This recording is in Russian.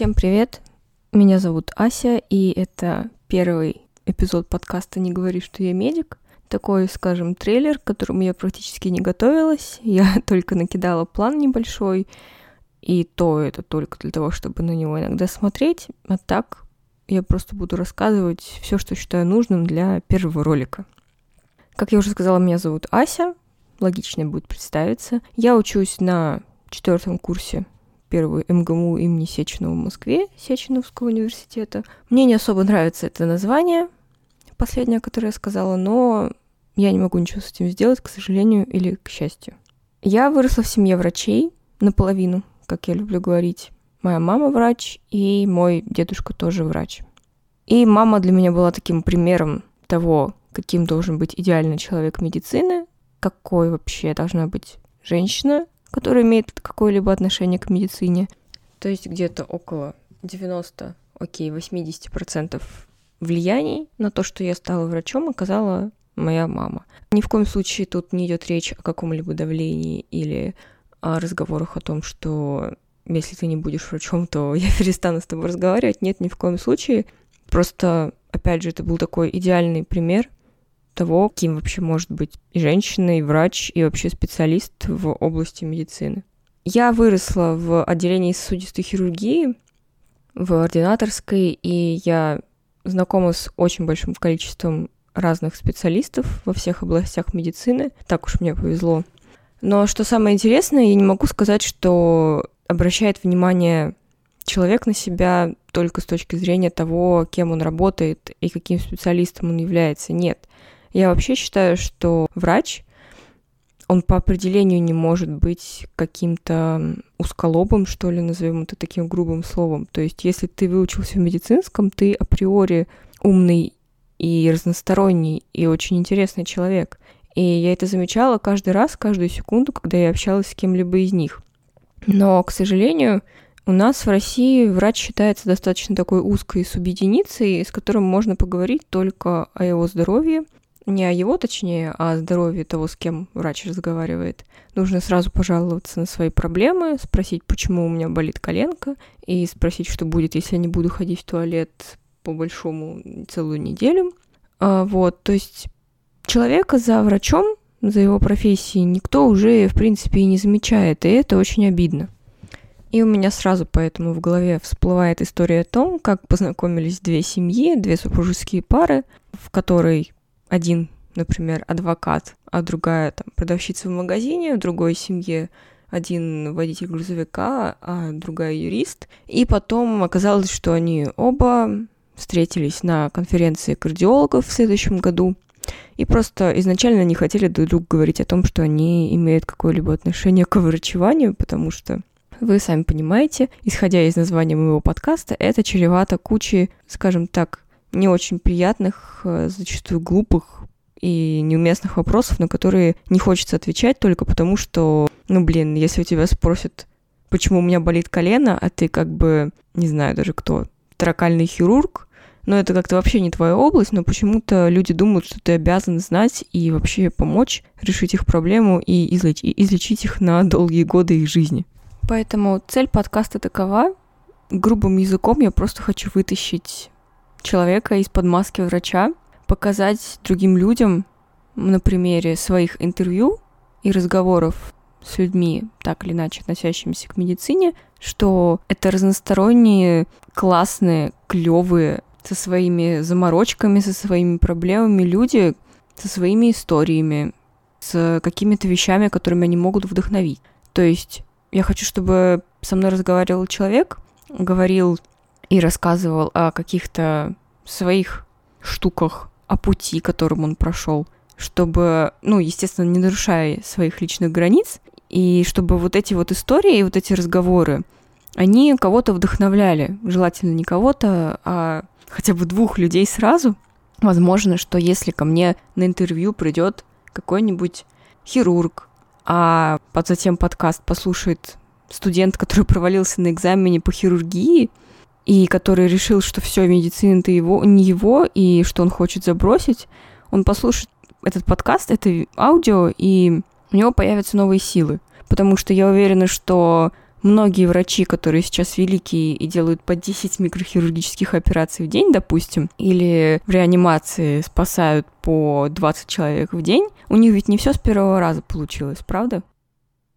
Всем привет! Меня зовут Ася, и это первый эпизод подкаста «Не говори, что я медик». Такой, скажем, трейлер, к которому я практически не готовилась. Я только накидала план небольшой, и то это только для того, чтобы на него иногда смотреть. А так я просто буду рассказывать все, что считаю нужным для первого ролика. Как я уже сказала, меня зовут Ася. Логично будет представиться. Я учусь на четвертом курсе первую МГМУ имени Сеченова в Москве, Сеченовского университета. Мне не особо нравится это название, последнее, которое я сказала, но я не могу ничего с этим сделать, к сожалению или к счастью. Я выросла в семье врачей наполовину, как я люблю говорить. Моя мама врач, и мой дедушка тоже врач. И мама для меня была таким примером того, каким должен быть идеальный человек медицины, какой вообще должна быть женщина, которая имеет какое-либо отношение к медицине. То есть где-то около 90, окей, 80% влияний на то, что я стала врачом, оказала моя мама. Ни в коем случае тут не идет речь о каком-либо давлении или о разговорах о том, что если ты не будешь врачом, то я перестану с тобой разговаривать. Нет, ни в коем случае. Просто, опять же, это был такой идеальный пример того, кем вообще может быть и женщина, и врач, и вообще специалист в области медицины. Я выросла в отделении сосудистой хирургии, в ординаторской, и я знакома с очень большим количеством разных специалистов во всех областях медицины. Так уж мне повезло. Но что самое интересное, я не могу сказать, что обращает внимание человек на себя только с точки зрения того, кем он работает и каким специалистом он является. Нет. Я вообще считаю, что врач, он по определению не может быть каким-то узколобым, что ли, назовем это таким грубым словом. То есть, если ты выучился в медицинском, ты априори умный и разносторонний, и очень интересный человек. И я это замечала каждый раз, каждую секунду, когда я общалась с кем-либо из них. Но, к сожалению, у нас в России врач считается достаточно такой узкой субъединицей, с которым можно поговорить только о его здоровье, не о его, точнее, а о здоровье того, с кем врач разговаривает. Нужно сразу пожаловаться на свои проблемы, спросить, почему у меня болит коленка, и спросить, что будет, если я не буду ходить в туалет по большому целую неделю. А, вот, то есть человека за врачом, за его профессией никто уже, в принципе, и не замечает, и это очень обидно. И у меня сразу поэтому в голове всплывает история о том, как познакомились две семьи, две супружеские пары, в которой один, например, адвокат, а другая там продавщица в магазине, в другой семье один водитель грузовика, а другая юрист. И потом оказалось, что они оба встретились на конференции кардиологов в следующем году. И просто изначально не хотели друг другу говорить о том, что они имеют какое-либо отношение к врачеванию, потому что вы сами понимаете, исходя из названия моего подкаста, это чревато кучей, скажем так, не очень приятных, э, зачастую глупых и неуместных вопросов, на которые не хочется отвечать только потому, что, ну, блин, если у тебя спросят, почему у меня болит колено, а ты как бы, не знаю даже кто, тракальный хирург, но это как-то вообще не твоя область, но почему-то люди думают, что ты обязан знать и вообще помочь решить их проблему и излечить, излечить их на долгие годы их жизни. Поэтому цель подкаста такова. Грубым языком я просто хочу вытащить человека из-под маски врача, показать другим людям на примере своих интервью и разговоров с людьми, так или иначе относящимися к медицине, что это разносторонние, классные, клевые, со своими заморочками, со своими проблемами люди, со своими историями, с какими-то вещами, которыми они могут вдохновить. То есть я хочу, чтобы со мной разговаривал человек, говорил и рассказывал о каких-то своих штуках, о пути, которым он прошел, чтобы, ну, естественно, не нарушая своих личных границ, и чтобы вот эти вот истории и вот эти разговоры, они кого-то вдохновляли, желательно не кого-то, а хотя бы двух людей сразу. Возможно, что если ко мне на интервью придет какой-нибудь хирург, а затем подкаст послушает студент, который провалился на экзамене по хирургии, и который решил, что все, медицина это его, не его, и что он хочет забросить, он послушает этот подкаст, это аудио, и у него появятся новые силы. Потому что я уверена, что многие врачи, которые сейчас великие и делают по 10 микрохирургических операций в день, допустим, или в реанимации спасают по 20 человек в день, у них ведь не все с первого раза получилось, правда?